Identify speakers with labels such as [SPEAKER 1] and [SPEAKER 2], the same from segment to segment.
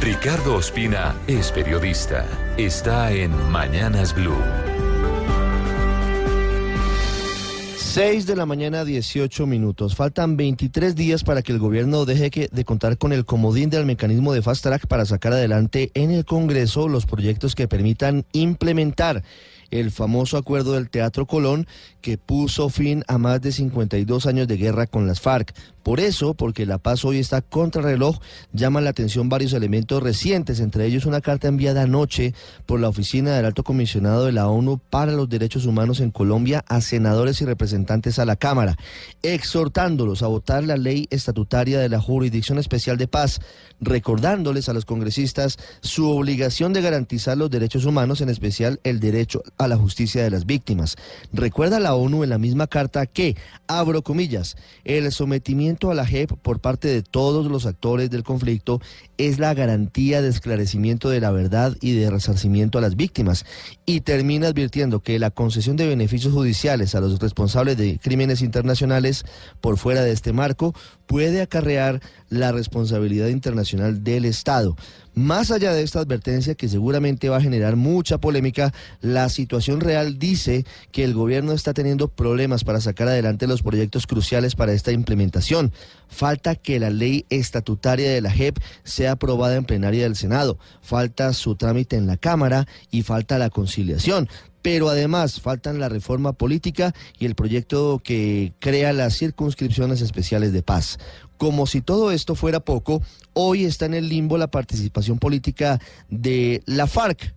[SPEAKER 1] Ricardo Ospina es periodista. Está en Mañanas Blue.
[SPEAKER 2] 6 de la mañana, 18 minutos. Faltan 23 días para que el gobierno deje de contar con el comodín del mecanismo de Fast Track para sacar adelante en el Congreso los proyectos que permitan implementar el famoso acuerdo del Teatro Colón que puso fin a más de 52 años de guerra con las FARC. Por eso, porque la paz hoy está contra reloj, llaman la atención varios elementos recientes, entre ellos una carta enviada anoche por la Oficina del Alto Comisionado de la ONU para los Derechos Humanos en Colombia a senadores y representantes a la Cámara, exhortándolos a votar la ley estatutaria de la Jurisdicción Especial de Paz, recordándoles a los congresistas su obligación de garantizar los derechos humanos, en especial el derecho a la justicia de las víctimas. Recuerda la ONU en la misma carta que, abro comillas, el sometimiento a la JEP por parte de todos los actores del conflicto es la garantía de esclarecimiento de la verdad y de resarcimiento a las víctimas. Y termina advirtiendo que la concesión de beneficios judiciales a los responsables de crímenes internacionales por fuera de este marco puede acarrear la responsabilidad internacional del Estado. Más allá de esta advertencia que seguramente va a generar mucha polémica, la situación real dice que el gobierno está teniendo problemas para sacar adelante los proyectos cruciales para esta implementación. Falta que la ley estatutaria de la JEP sea aprobada en plenaria del Senado, falta su trámite en la Cámara y falta la conciliación pero además faltan la reforma política y el proyecto que crea las circunscripciones especiales de paz. Como si todo esto fuera poco, hoy está en el limbo la participación política de la FARC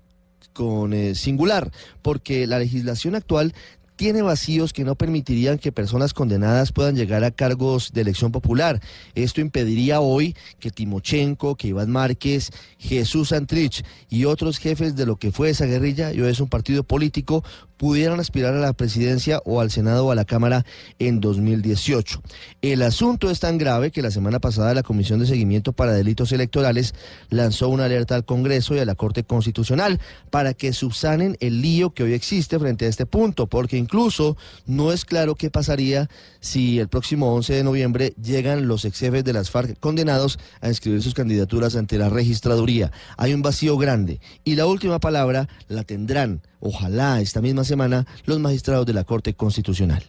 [SPEAKER 2] con eh, singular, porque la legislación actual tiene vacíos que no permitirían que personas condenadas puedan llegar a cargos de elección popular. Esto impediría hoy que Timochenko, que Iván Márquez, Jesús Santrich y otros jefes de lo que fue esa guerrilla, y hoy es un partido político, pudieran aspirar a la presidencia o al Senado o a la Cámara en 2018. El asunto es tan grave que la semana pasada la Comisión de Seguimiento para Delitos Electorales lanzó una alerta al Congreso y a la Corte Constitucional para que subsanen el lío que hoy existe frente a este punto, porque incluso no es claro qué pasaría si el próximo 11 de noviembre llegan los ex jefes de las FARC condenados a inscribir sus candidaturas ante la registraduría. Hay un vacío grande y la última palabra la tendrán, ojalá esta misma semana, los magistrados de la Corte Constitucional.